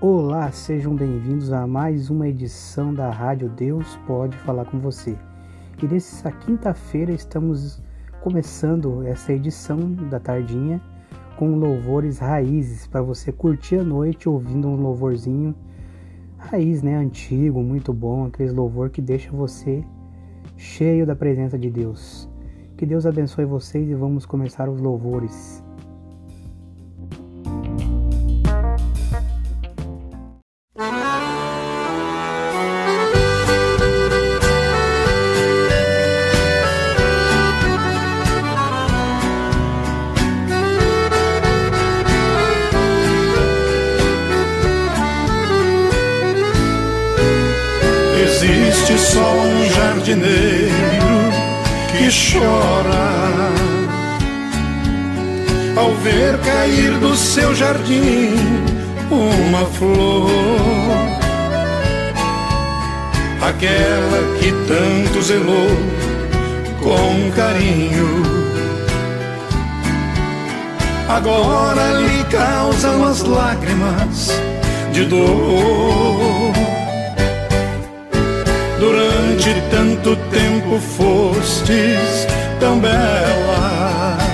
Olá, sejam bem-vindos a mais uma edição da Rádio Deus Pode Falar com Você. E nessa quinta-feira estamos começando essa edição da tardinha com louvores raízes para você curtir a noite ouvindo um louvorzinho raiz, né, antigo, muito bom, aqueles louvor que deixa você cheio da presença de Deus. Que Deus abençoe vocês e vamos começar os louvores. Ver cair do seu jardim uma flor, aquela que tanto zelou com carinho. Agora lhe causam as lágrimas de dor Durante tanto tempo fostes tão bela.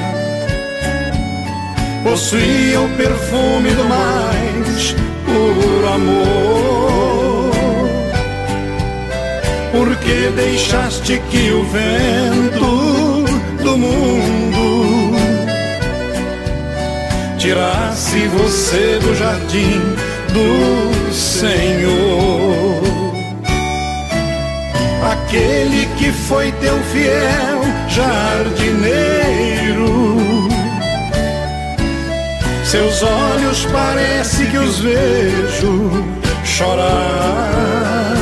Possuía o perfume do mais puro amor. Porque deixaste que o vento do mundo tirasse você do jardim do Senhor aquele que foi teu fiel jardineiro. Seus olhos parece que os vejo chorar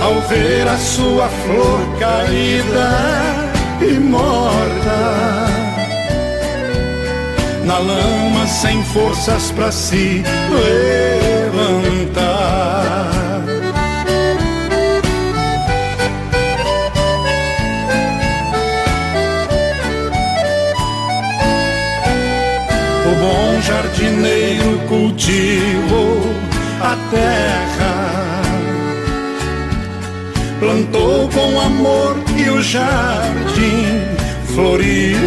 ao ver a sua flor caída e morta na lama sem forças para se levantar. Jardineiro cultivou a terra, plantou com amor e o jardim floriu.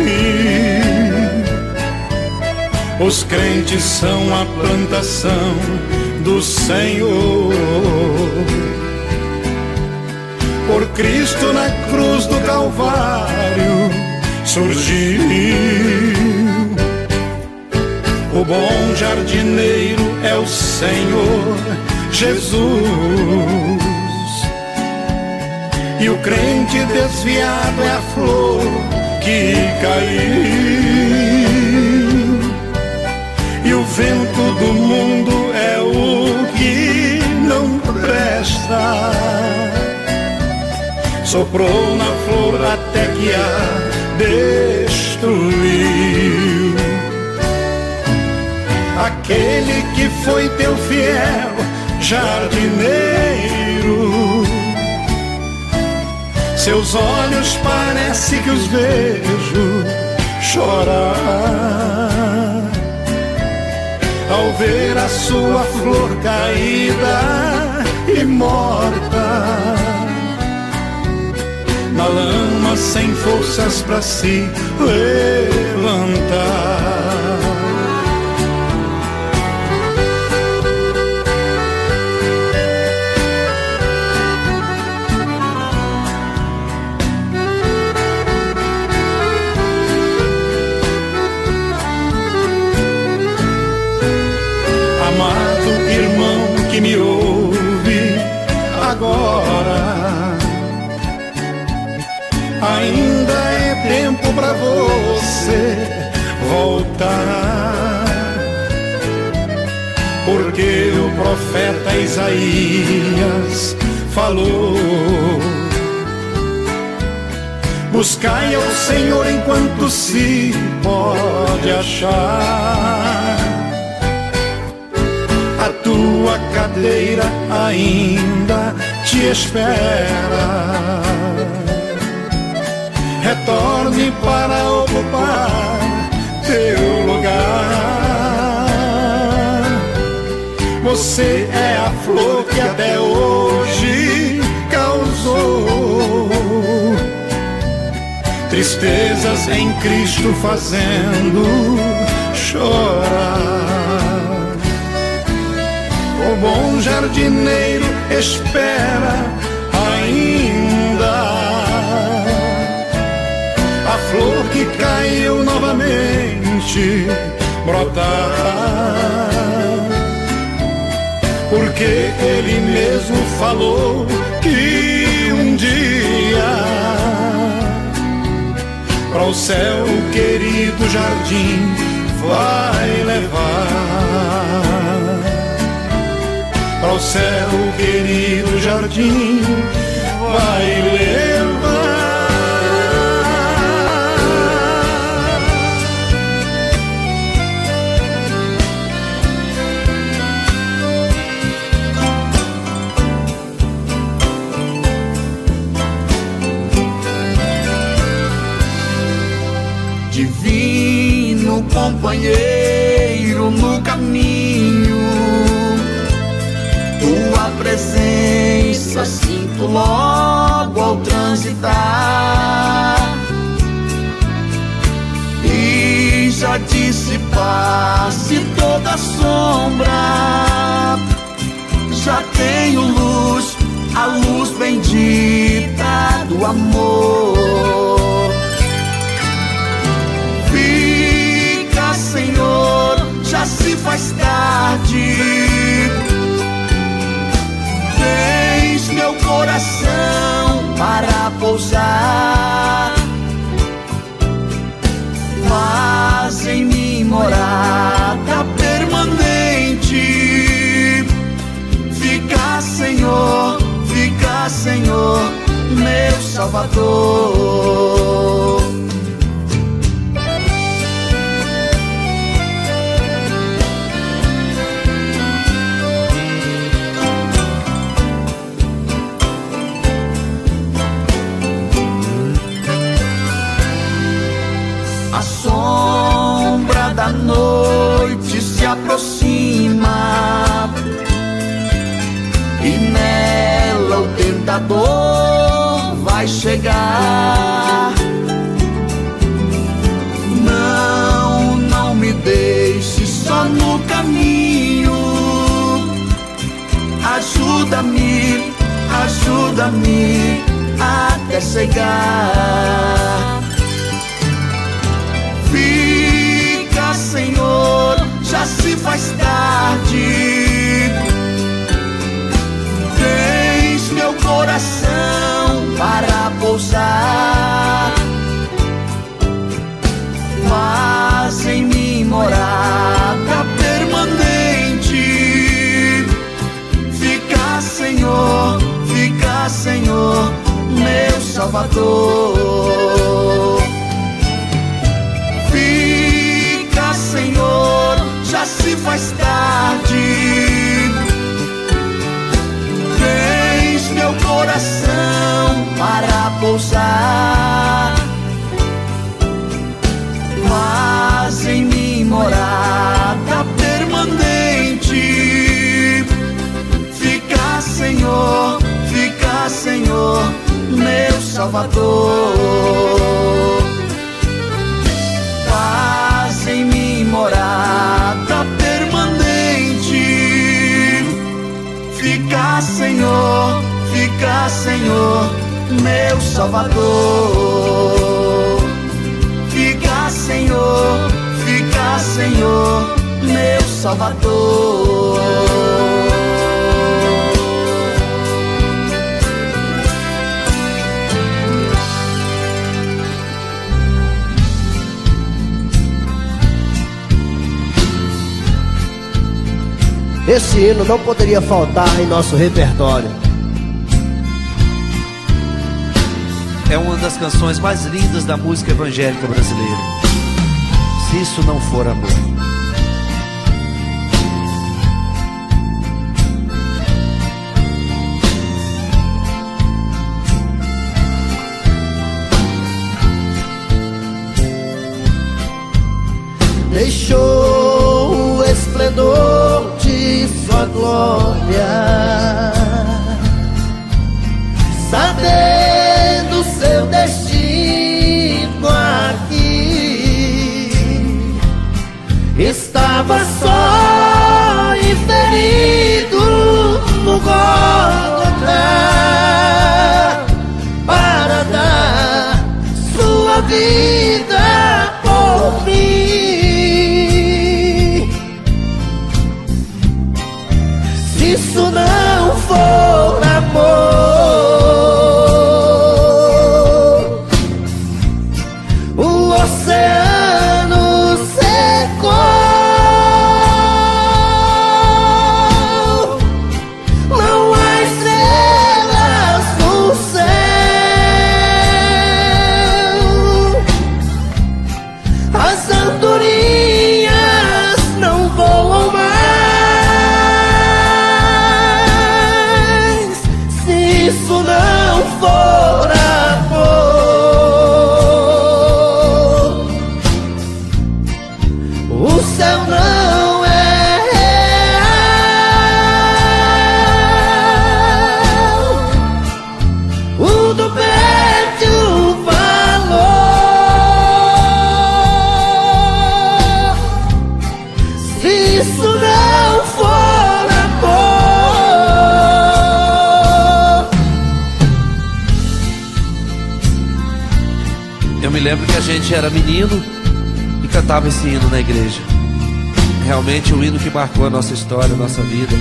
Os crentes são a plantação do Senhor. Por Cristo na cruz do Calvário surgiu o bom jardineiro é o Senhor Jesus. E o crente desviado é a flor que caiu. E o vento do mundo é o que não presta. Soprou na flor até que a destruiu aquele que foi teu fiel jardineiro. Seus olhos parece que os vejo chorar ao ver a sua flor caída e morta na lama sem forças para se levantar. Porque o profeta Isaías falou: Buscai ao Senhor enquanto se pode achar tua cadeira ainda te espera. Retorne para ocupar teu lugar. Você é a flor que até hoje causou tristezas em Cristo fazendo chorar. O bom jardineiro espera ainda flor que caiu novamente brotar porque ele mesmo falou que um dia para o céu o querido jardim vai levar. Para o céu o querido jardim vai levar companheiro no caminho. Tua presença sinto logo ao transitar. E já dissipasse toda sombra. Já tenho luz, a luz bendita do amor. Se faz tarde. Tens meu coração para pousar. Faz em mim morada permanente. Fica, Senhor, fica, Senhor, meu Salvador. Tentador vai chegar. Não, não me deixe só no caminho. Ajuda-me, ajuda-me até chegar. Senhor, já se faz tarde. Coração para pousar. Faz em mim morada permanente. Fica, Senhor, fica, Senhor, meu Salvador. Senhor, já se faz tarde. Coração para pousar. Faz em mim morada permanente. Fica, Senhor, fica, Senhor, meu Salvador. morada permanente. Fica, Senhor, fica, Senhor, meu Salvador. Fica, Senhor, fica, Senhor, meu Salvador. Esse hino não poderia faltar em nosso repertório. É uma das canções mais lindas da música evangélica brasileira. Se isso não for amor. Deixou o esplendor sua glória, no gente era menino e cantava esse hino na igreja. Realmente um hino que marcou a nossa história, a nossa vida,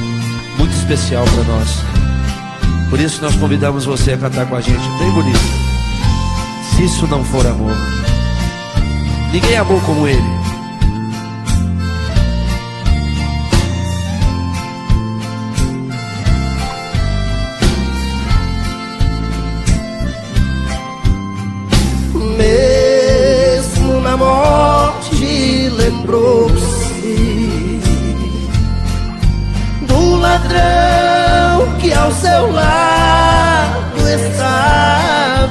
muito especial para nós. Por isso nós convidamos você a cantar com a gente, bem bonito. Se isso não for amor, ninguém amou como ele. Ladrão que ao seu lado estava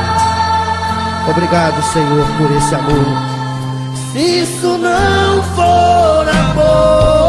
Obrigado, Senhor, por esse amor. Se isso não for amor,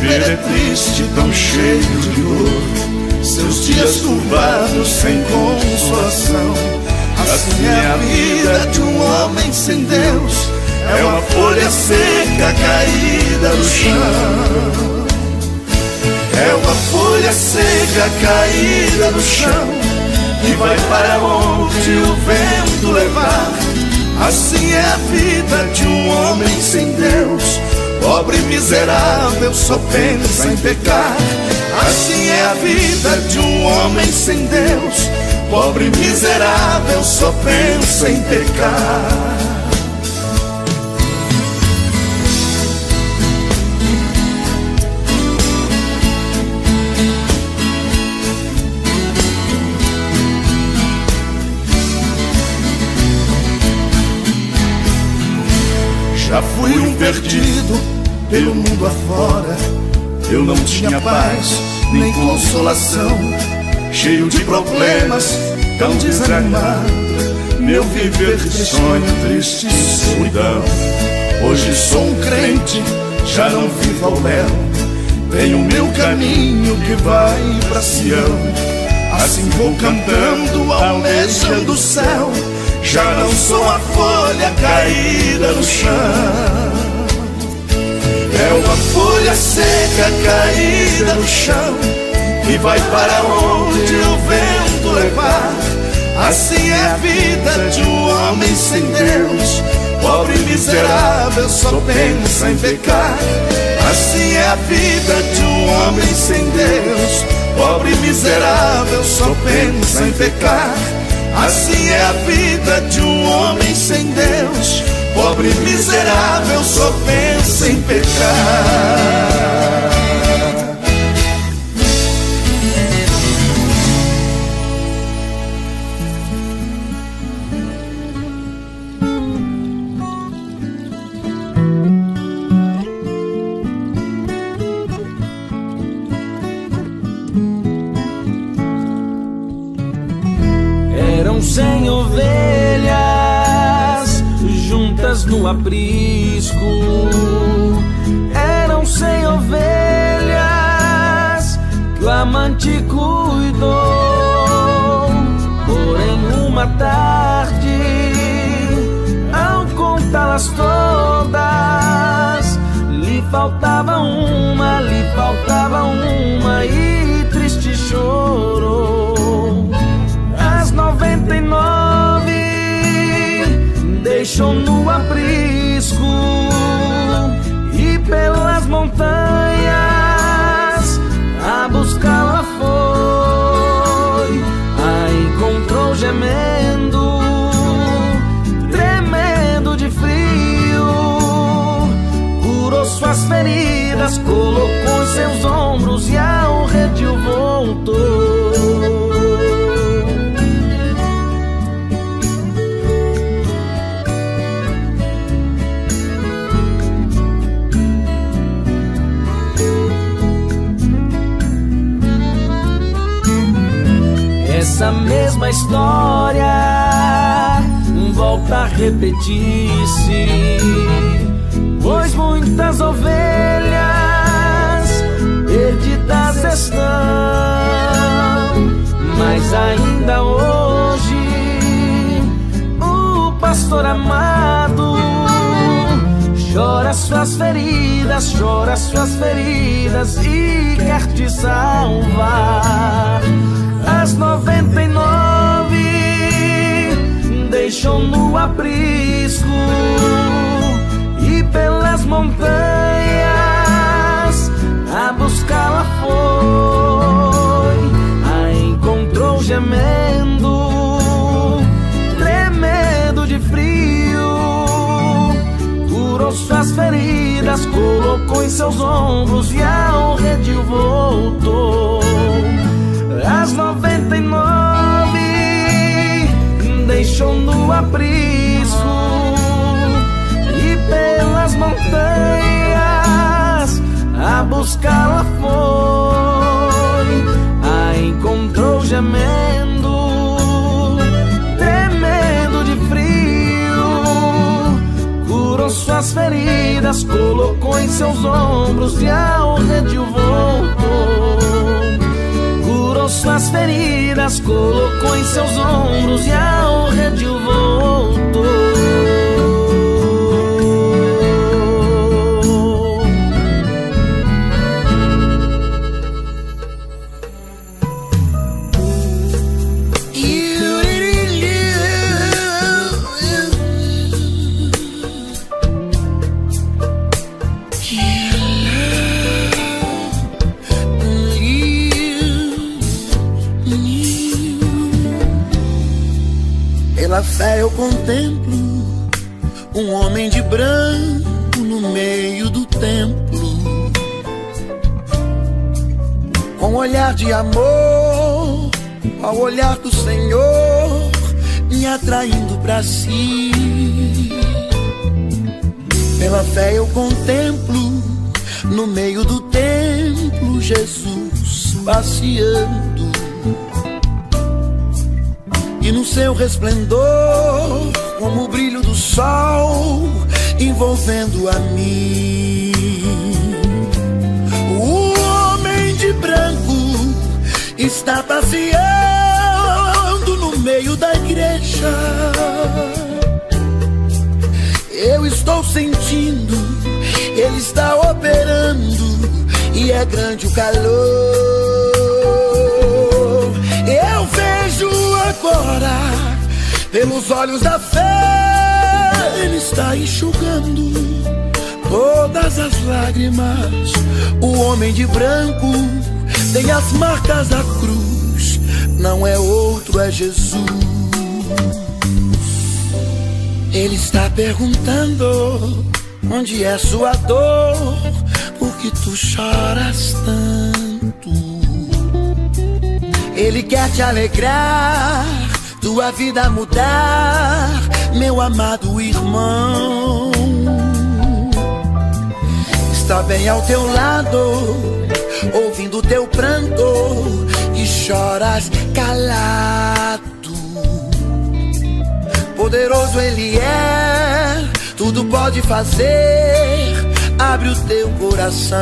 viver é triste, tão cheio de dor. Seus dias turbados, sem consolação. Assim é a vida de um homem sem Deus é uma folha seca caída no chão. É uma folha seca caída no chão que vai para onde o vento levar. Assim é a vida de um homem sem Deus. Pobre miserável só pensa em pecar. Assim é a vida de um homem sem Deus. Pobre miserável só pensa em pecar. Já fui um perdido pelo mundo afora. Eu não tinha paz nem consolação, cheio de problemas, tão desanimado. Meu viver de sonho, triste solidão. Hoje sou um crente, já não vivo ao léu. Tenho meu caminho que vai pra Sião. Assim vou cantando, almejando o céu. Já não sou a folha caída no chão. É uma folha seca caída no chão que vai para onde o vento levar. Assim é a vida de um homem sem Deus. Pobre e miserável só pensa em pecar. Assim é a vida de um homem sem Deus. Pobre e miserável só pensa em pecar. Assim é a vida de um homem sem Deus. Pobre miserável só pensa em pecar. Eram cem ovelhas juntas no aprisco. Eram cem ovelhas que o amante cuidou. Porém, uma tarde, ao contá-las todas, lhe faltava uma, lhe faltava uma e triste chorou. Deixou no aprisco e pelas montanhas a buscá-la foi. A encontrou gemendo, tremendo de frio, curou suas feridas, colocou em seus ombros e ao redil voltou. Essa mesma história. Volta a repetir-se, pois muitas ovelhas perdidas estão, mas ainda hoje o pastor amado chora suas feridas, chora suas feridas e quer te salvar. As noventa e nove deixou no aprisco e pelas montanhas a buscá-la foi. A encontrou gemendo, tremendo de frio curou suas feridas, colocou em seus ombros e ao redil voltou. As noventa e nove deixou no aprisco e pelas montanhas a buscá-la foi, a encontrou gemendo, tremendo de frio, curou suas feridas, colocou em seus ombros e ao redil voltou. Curou suas feridas, colocou em seus ombros e ao redil voltou. Fé eu contemplo um homem de branco no meio do templo, com olhar de amor, ao olhar do Senhor, me atraindo para si. Pela fé eu contemplo no meio do templo Jesus passeando e no seu resplendor, como o brilho do sol, envolvendo a mim. O homem de branco está passeando no meio da igreja. Eu estou sentindo, ele está operando, e é grande o calor. Agora, pelos olhos da fé, Ele está enxugando todas as lágrimas. O homem de branco tem as marcas da cruz, não é outro, é Jesus. Ele está perguntando onde é sua dor, por que tu choras tanto? Ele quer te alegrar, tua vida mudar, meu amado irmão. Está bem ao teu lado, ouvindo teu pranto e choras calado. Poderoso Ele é, tudo pode fazer, abre o teu coração.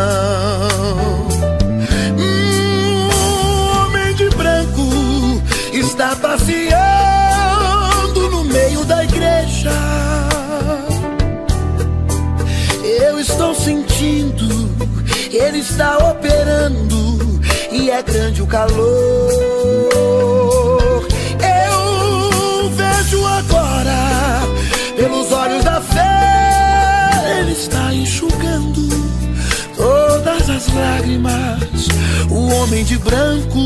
Está passeando no meio da igreja. Eu estou sentindo, ele está operando e é grande o calor. Eu vejo agora, pelos olhos da fé, ele está enxugando todas as lágrimas. O homem de branco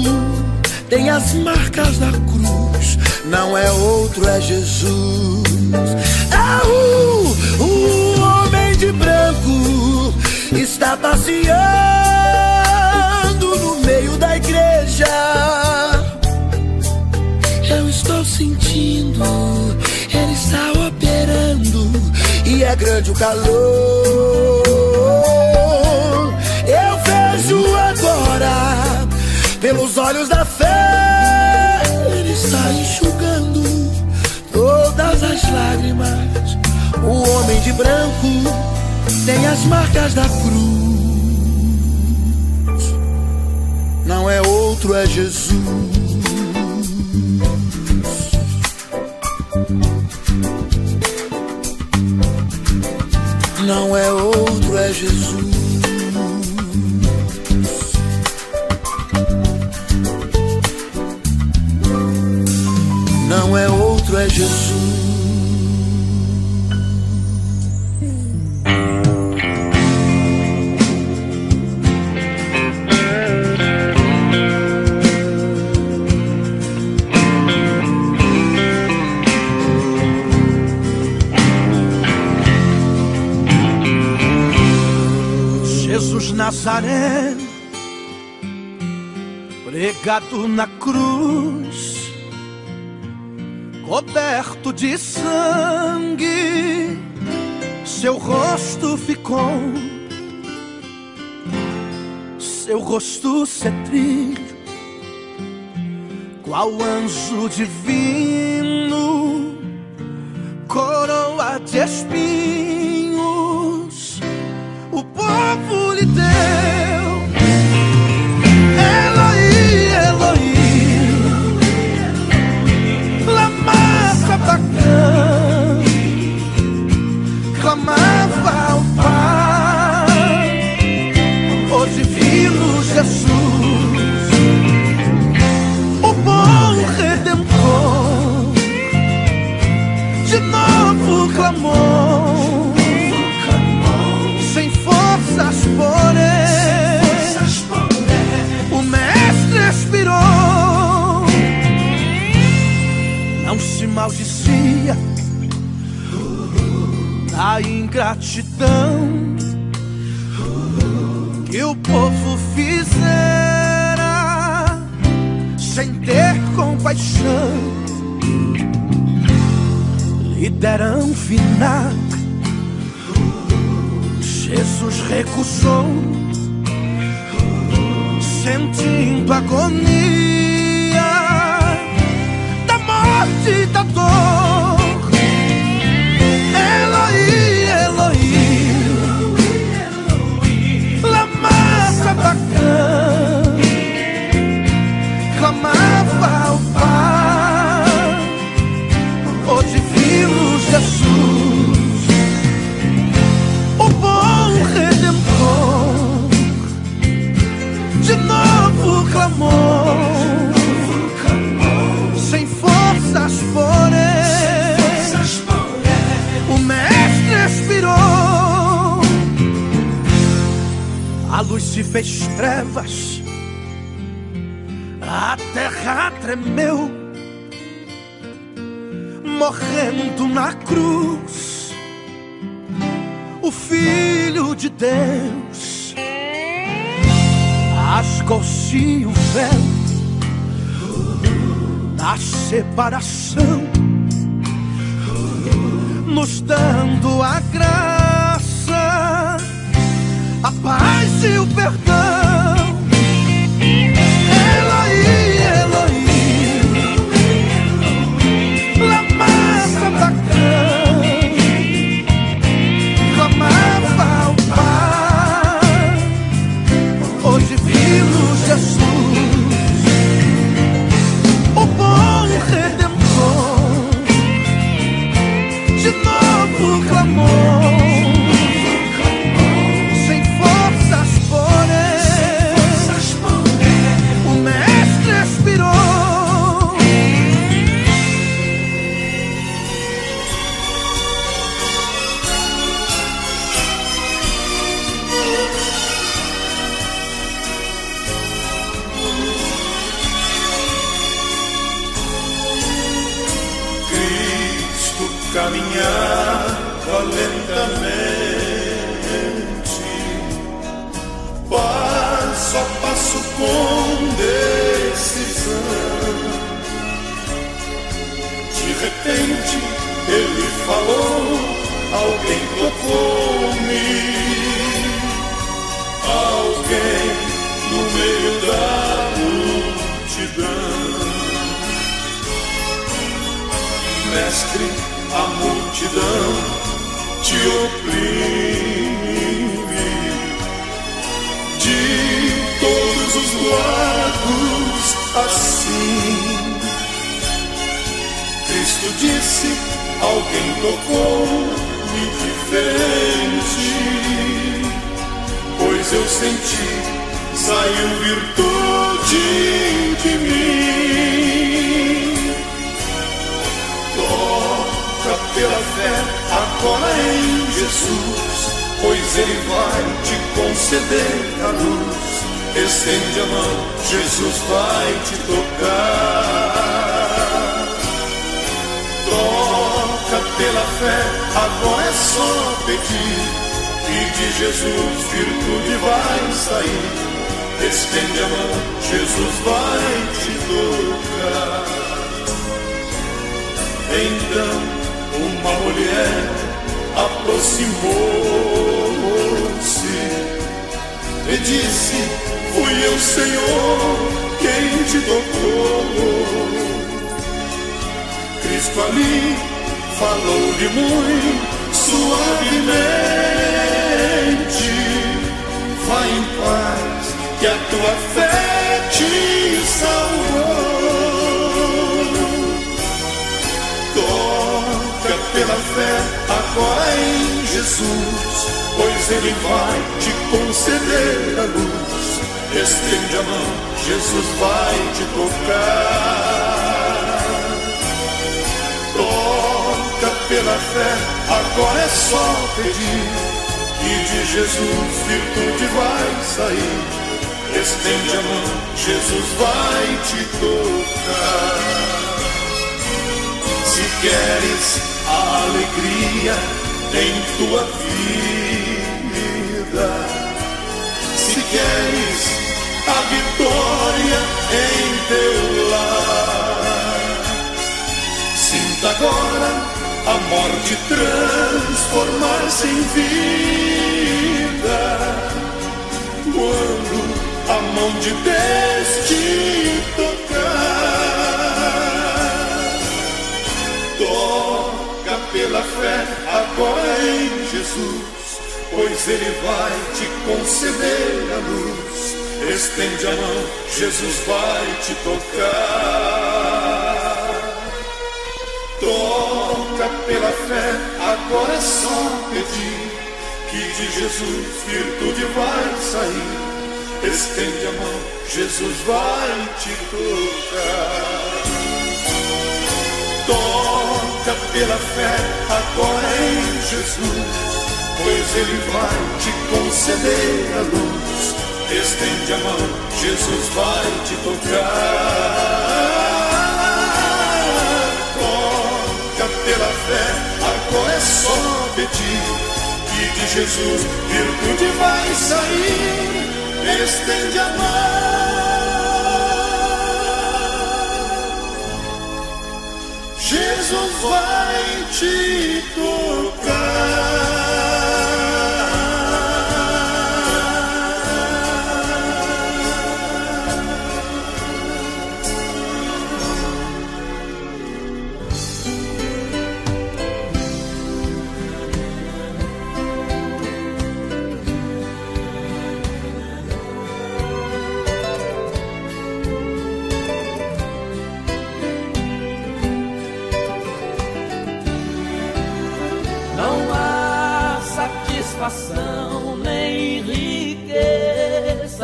tem as marcas da cruz, não é outro, é Jesus. Ah, o, o homem de branco está passeando no meio da igreja. Eu estou sentindo, ele está operando e é grande o calor. Eu vejo agora pelos olhos da fé, está enxugando todas as lágrimas. O homem de branco tem as marcas da cruz. Não é outro, é Jesus. Não é outro, é Jesus. Nazaré, pregado na cruz coberto de sangue, seu rosto ficou seu rosto cetrilho, qual anjo divino, coroa de espinhos, compaixão. Lhe vinagre, Jesus recusou, sentindo agonia da morte e da dor. De novo clamou, sem forças porém, o Mestre expirou. A luz se fez trevas, a terra tremeu, morrendo na cruz, o Filho de Deus rasgou-se o véu da separação, nos dando a graça a paz e o perdão. Mestre, a multidão te oprime de todos os lados assim. Cristo disse: Alguém tocou-me diferente, pois eu senti, saiu virtude de mim. Pela fé agora em Jesus, pois Ele vai te conceder a luz. Estende a mão, Jesus vai te tocar. Toca pela fé, agora é só pedir. E de Jesus virtude vai sair. Estende a mão, Jesus vai te tocar. Então uma mulher aproximou-se, disse: Fui eu, Senhor, quem te tocou. Cristo ali falou-lhe muito suavemente: Vai em paz, que a tua fé te salvou. Fé agora em Jesus, pois Ele vai te conceder a luz. Estende a mão, Jesus vai te tocar. Toca pela fé, agora é só pedir. Que de Jesus virtude vai sair. Estende a mão, Jesus vai te tocar. Se queres a alegria em tua vida, se queres a vitória em teu lar, sinta agora a morte transformar-se em vida. Quando a mão de Deus te tocar, pela fé agora em Jesus, pois Ele vai te conceder a luz. Estende a mão, Jesus vai te tocar. Toca pela fé, agora é só pedir que de Jesus virtude vai sair. Estende a mão, Jesus vai te tocar. Toca pela fé, agora em Jesus, pois Ele vai te conceder a luz. Estende a mão, Jesus vai te tocar. Toca pela fé, agora é só pedir que de Jesus virtude vai sair. Estende a mão, Jesus vai te tocar.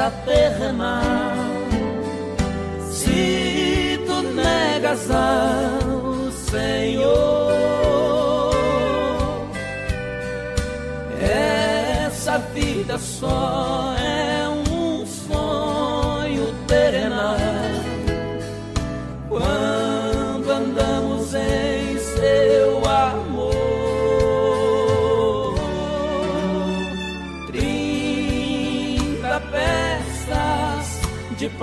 Riqueza terrenal se tu negas ao Senhor. Essa vida só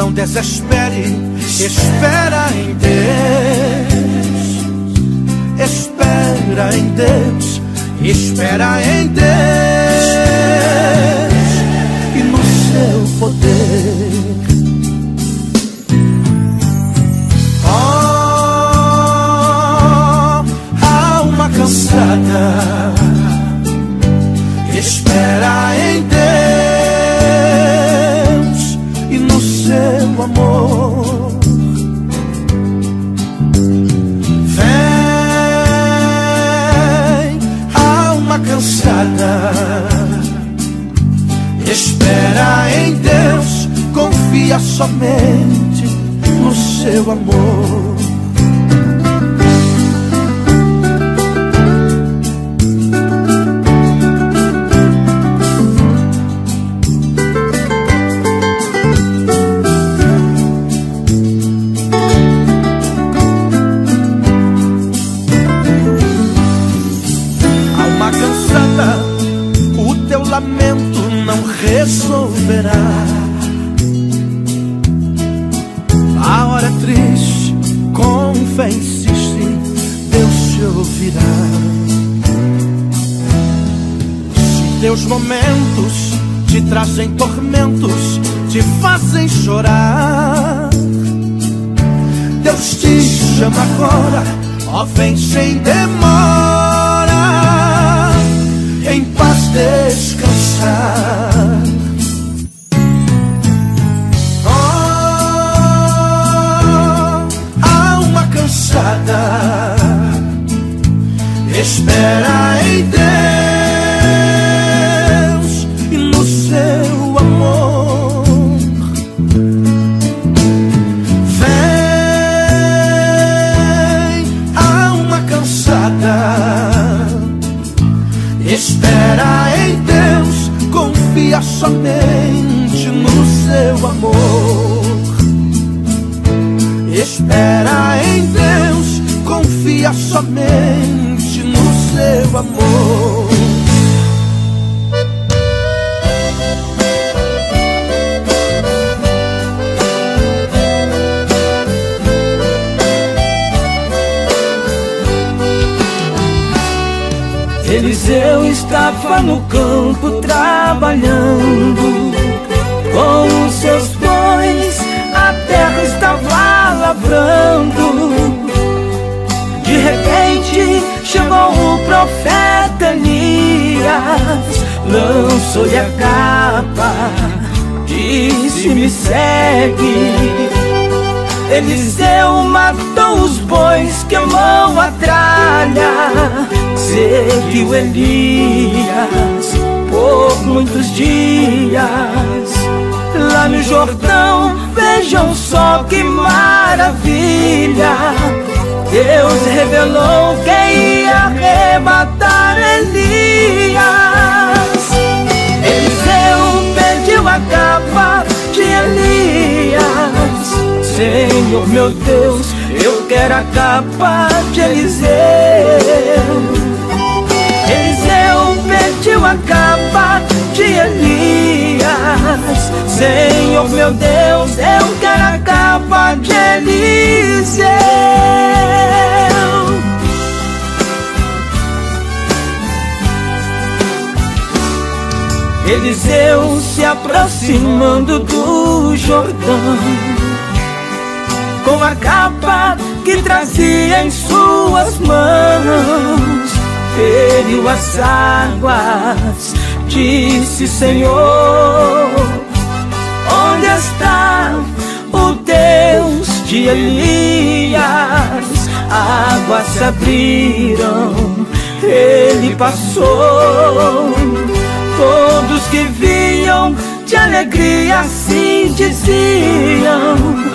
não desespere, espera em Deus. Espera em Deus, espera em Deus seu poder. Oh, alma cansada, espera cansada Espera em Deus, confia somente no seu amor. Momentos te trazem tormentos, te fazem chorar. Deus te chama agora, ó, vem sem demora, em paz descansar. cansada. Espera em Deus Espera em Deus, confia somente no seu amor. Eliseu estava no campo trabalhando com os seus bois, a terra estava De repente chegou o profeta Elias, lançou-lhe a capa, disse: Me segue. Eliseu matou os bois, queimou a tralha Seguiu Elias por muitos dias Lá no Jordão, vejam só que maravilha. Deus revelou que ia arrebatar Elias. Eliseu pediu a capa de Elias. Senhor meu Deus, eu quero a capa de Eliseu. Eliseu pediu a capa de Elias. Senhor meu Deus, eu quero a capa de Eliseu. Eliseu se aproximando do Jordão com a capa que trazia em suas mãos. Feriu as águas, disse Senhor: Onde está o Deus de Elias? Águas se abriram, ele passou. Todos que vinham de alegria assim diziam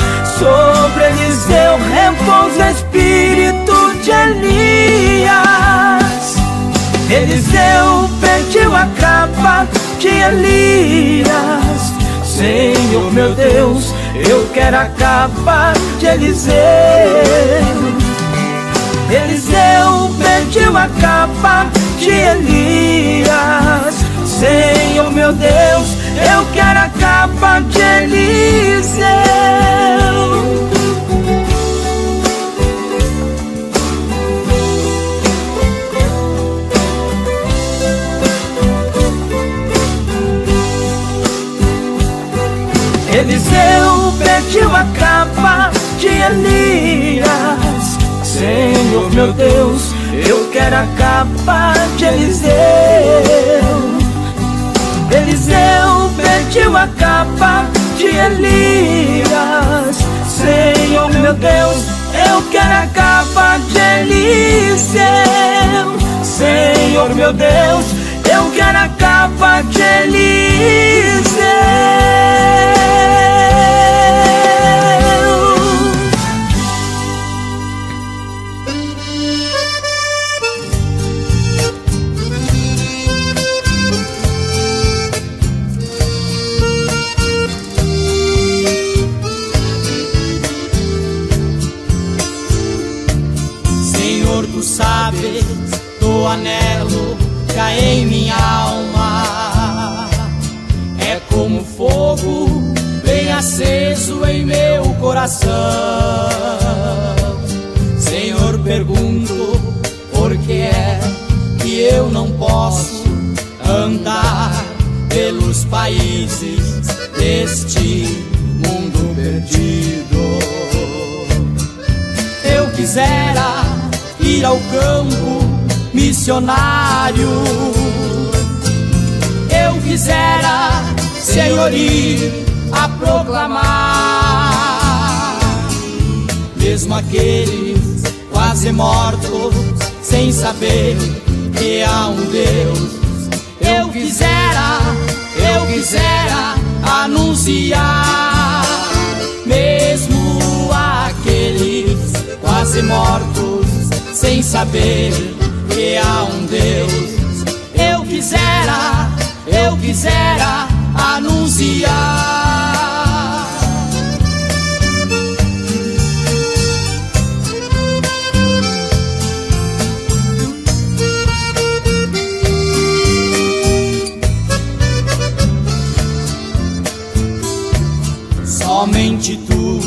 Elias Senhor meu Deus, eu quero a capa de Eliseu. Eliseu pediu a capa de Elias. Senhor meu Deus, eu quero a capa de Eliseu. Eliseu pediu a capa de Elias. Senhor meu Deus, eu quero a capa de Eliseu. Eliseu pediu a capa de Elias. Senhor meu Deus, eu quero a capa de Eliseu. Senhor meu Deus, eu quero a capa de Eliseu. anelo cai em aceso em meu coração. Senhor, pergunto por que é que eu não posso andar pelos países deste mundo perdido. Eu quisera ir ao campo missionário. Eu quisera, Senhor, ir a proclamar, mesmo aqueles quase mortos, sem saber que há um Deus. Eu quisera, eu quisera anunciar, mesmo aqueles quase mortos, sem saber que há um Deus. eu quisera anunciar. Somente tu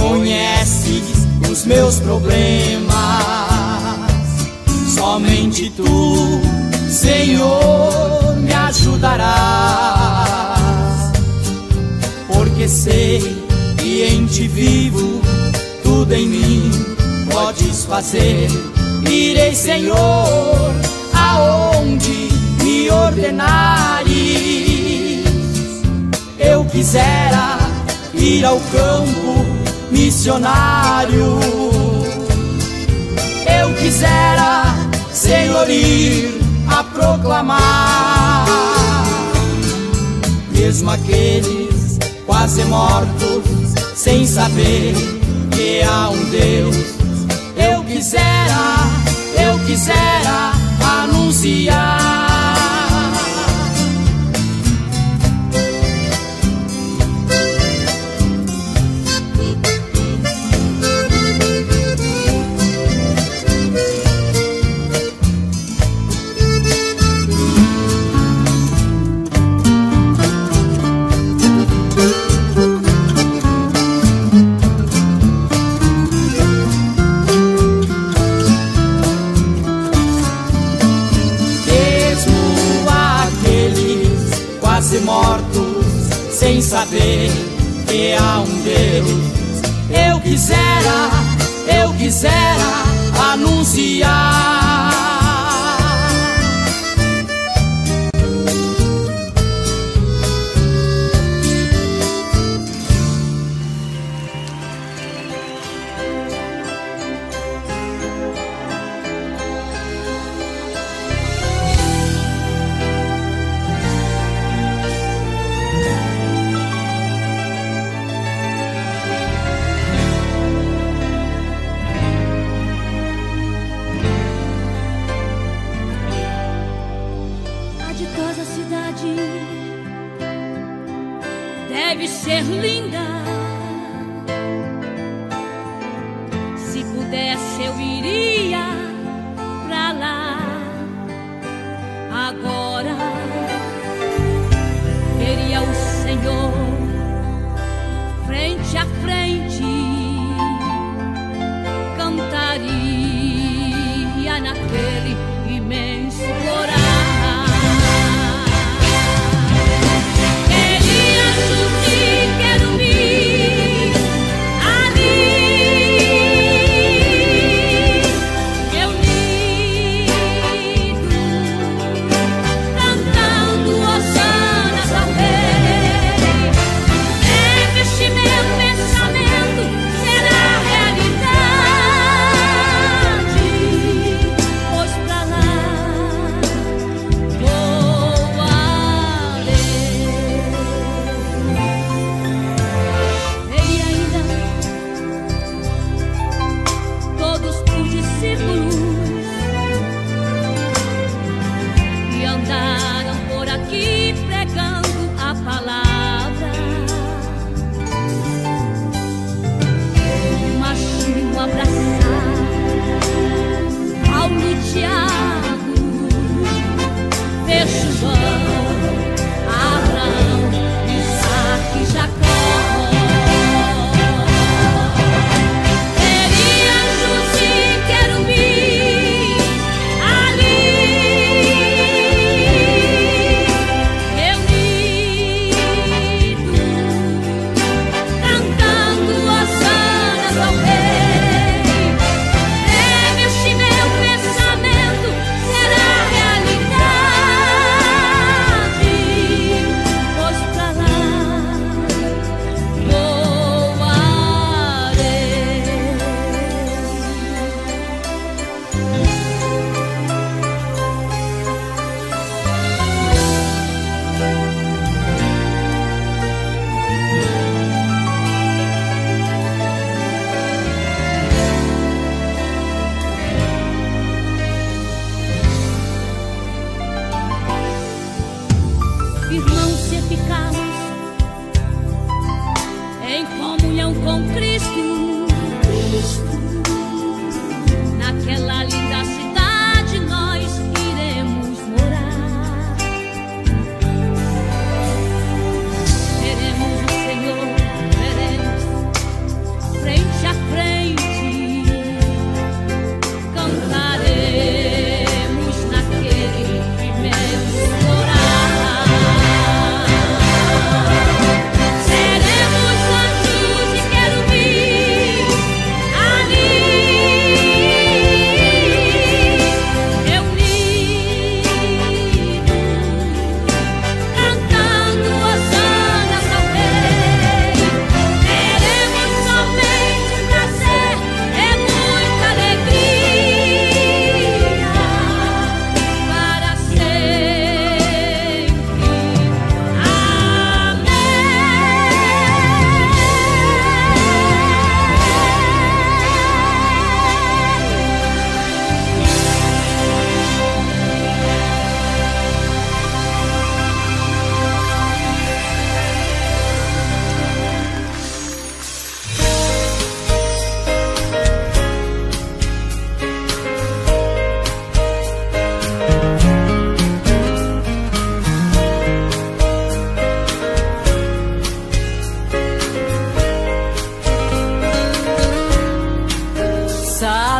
conheces os meus problemas. Somente tu, Senhor, me ajudarás. Porque sei que em ti vivo, tudo em mim podes fazer. Irei, Senhor, aonde me ordenares. Eu quisera ir ao campo missionário. Eu quisera, Senhor, ir a proclamar, mesmo aqueles quase mortos, sem saber que há um Deus. Eu quisera, eu quisera anunciar. Que há um Deus. Eu quisera, eu quisera anunciar.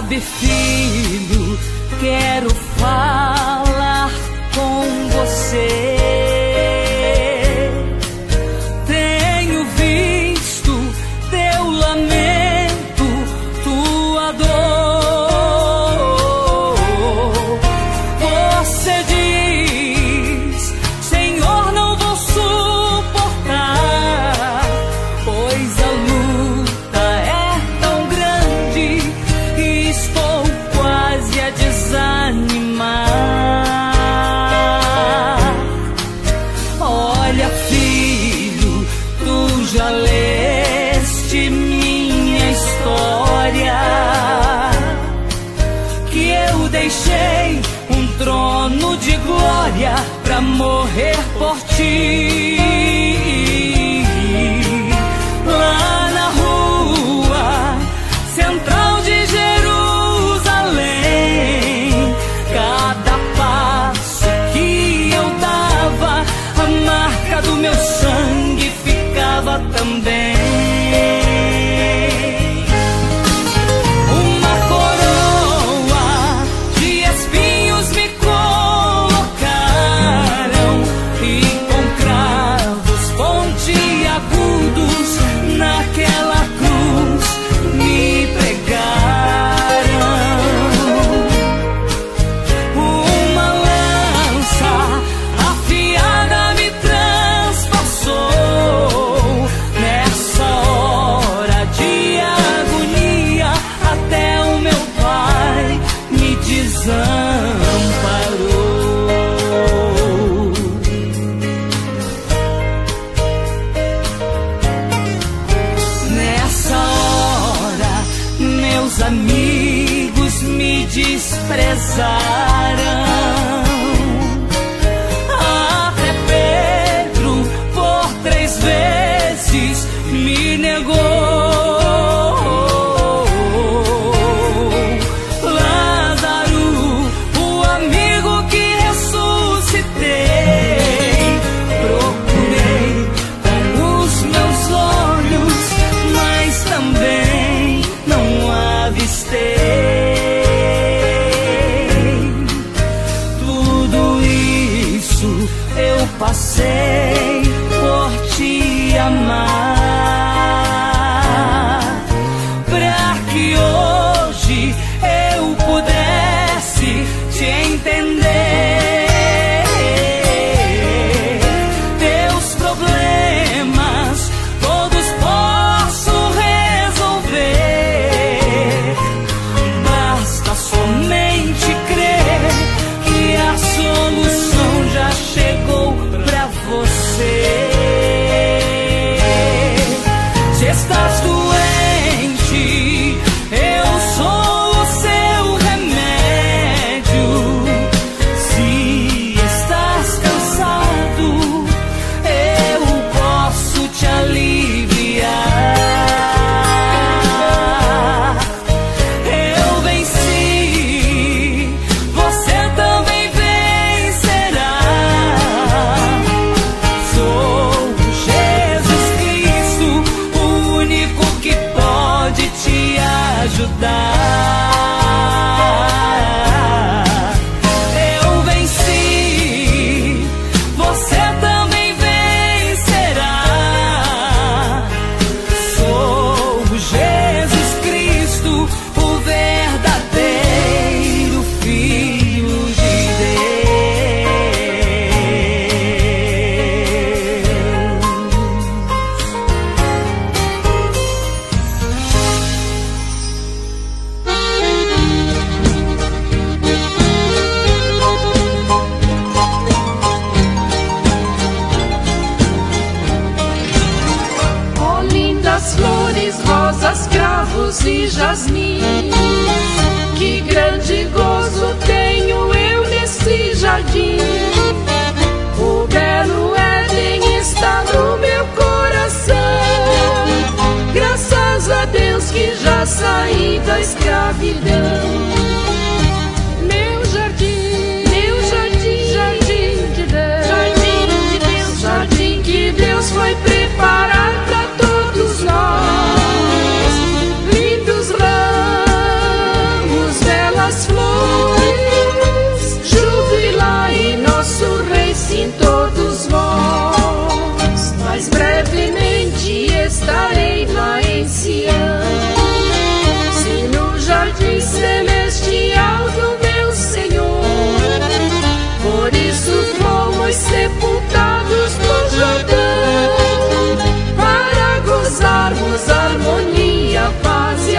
Sabe, filho, quero falar com você. Da escravidão.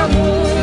Amor.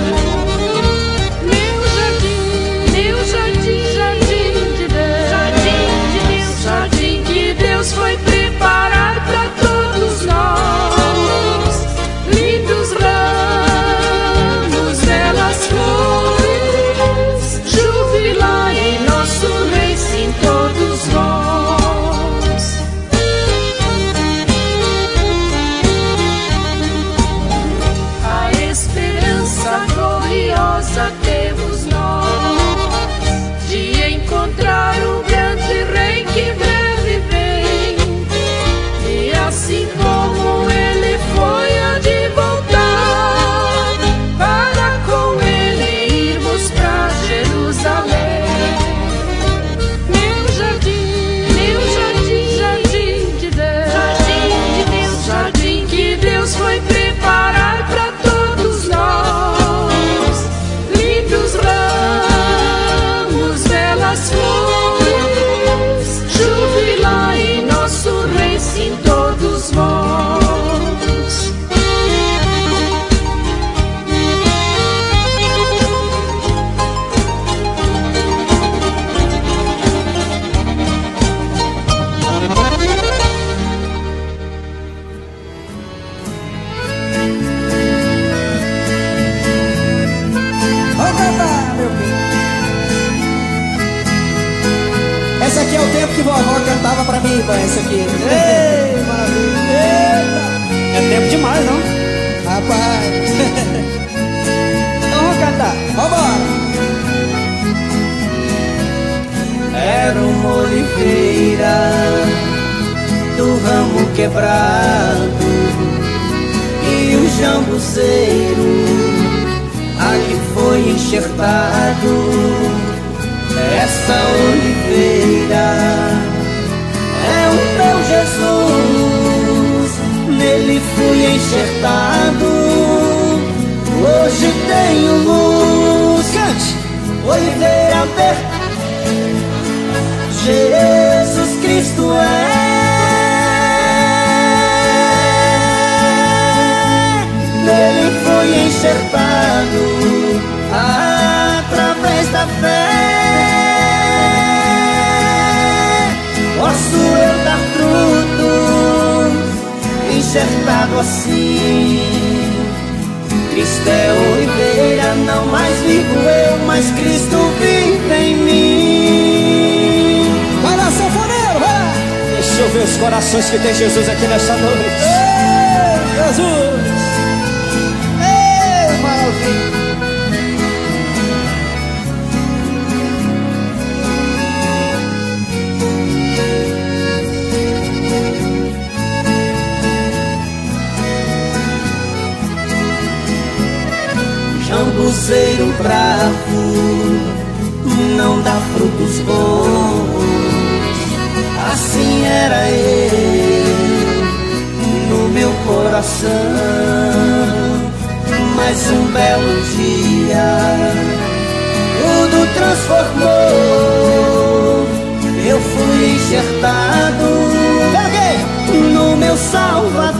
Meu Salvador.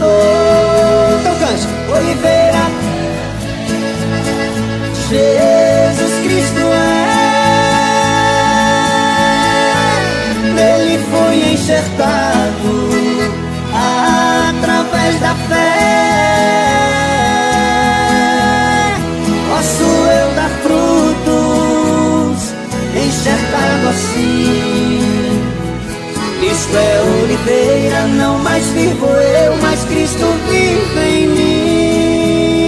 Mais vivo eu, mas Cristo vive em mim.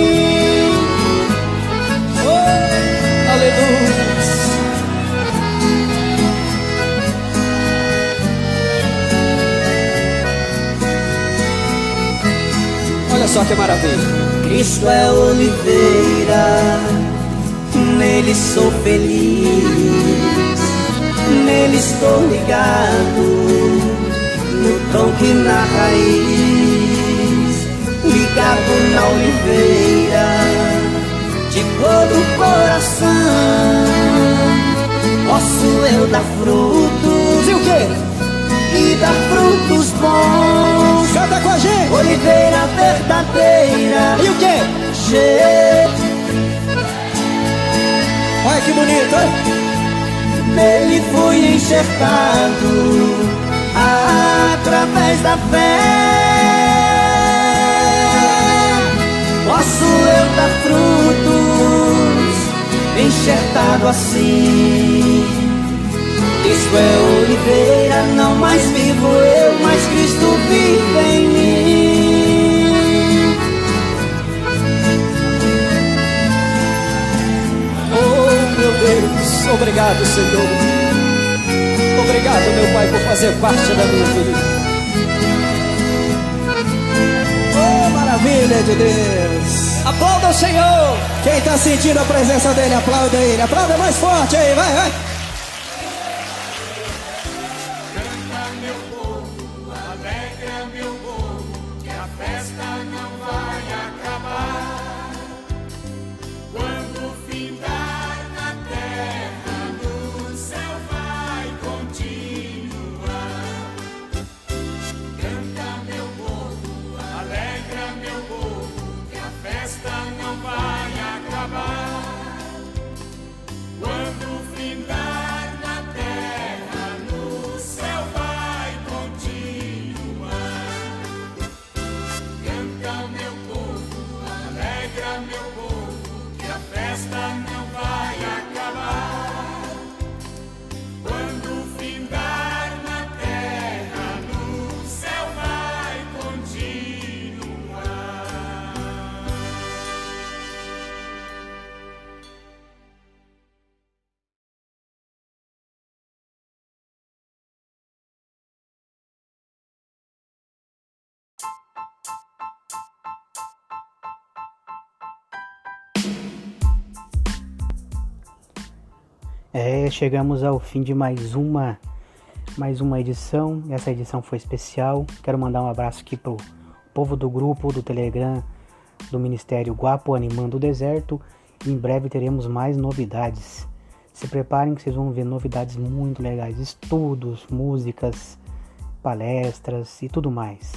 Oh, aleluia. Olha só que maravilha. Cristo é oliveira, nele sou feliz, nele estou ligado, no tronco e na raiz, ligado na oliveira, de todo o coração, posso eu dar frutos. E o quê? e dar frutos bons. Canta com a gente. Oliveira verdadeira. E o quê? Che... Olha que bonito, hein? Nele fui enxertado através da fé. Posso eu dar frutos enxertado assim. Cristo é oliveira, não mais vivo eu, mas Cristo vive em mim. Oh meu Deus, obrigado Senhor. Obrigado meu Pai por fazer parte da minha vida. Oh maravilha de Deus. Aplauda o Senhor. Quem está sentindo a presença dele, aplauda ele. Aplauda mais forte aí, vai, vai. É, chegamos ao fim de mais uma mais uma edição. Essa edição foi especial. Quero mandar um abraço aqui pro povo do grupo do Telegram do Ministério Guapo Animando o Deserto. Em breve teremos mais novidades. Se preparem que vocês vão ver novidades muito legais, estudos, músicas, palestras e tudo mais.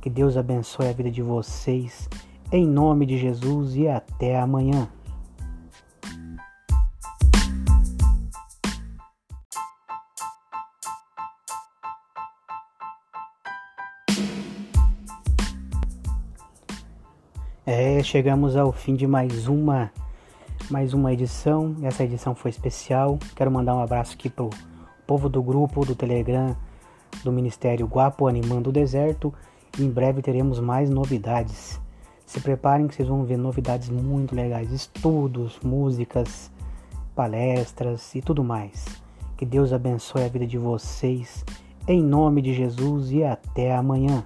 Que Deus abençoe a vida de vocês. Em nome de Jesus e até amanhã. É, chegamos ao fim de mais uma mais uma edição. Essa edição foi especial. Quero mandar um abraço aqui pro povo do grupo do Telegram do Ministério Guapo Animando o Deserto. Em breve teremos mais novidades. Se preparem que vocês vão ver novidades muito legais, estudos, músicas, palestras e tudo mais. Que Deus abençoe a vida de vocês. Em nome de Jesus e até amanhã.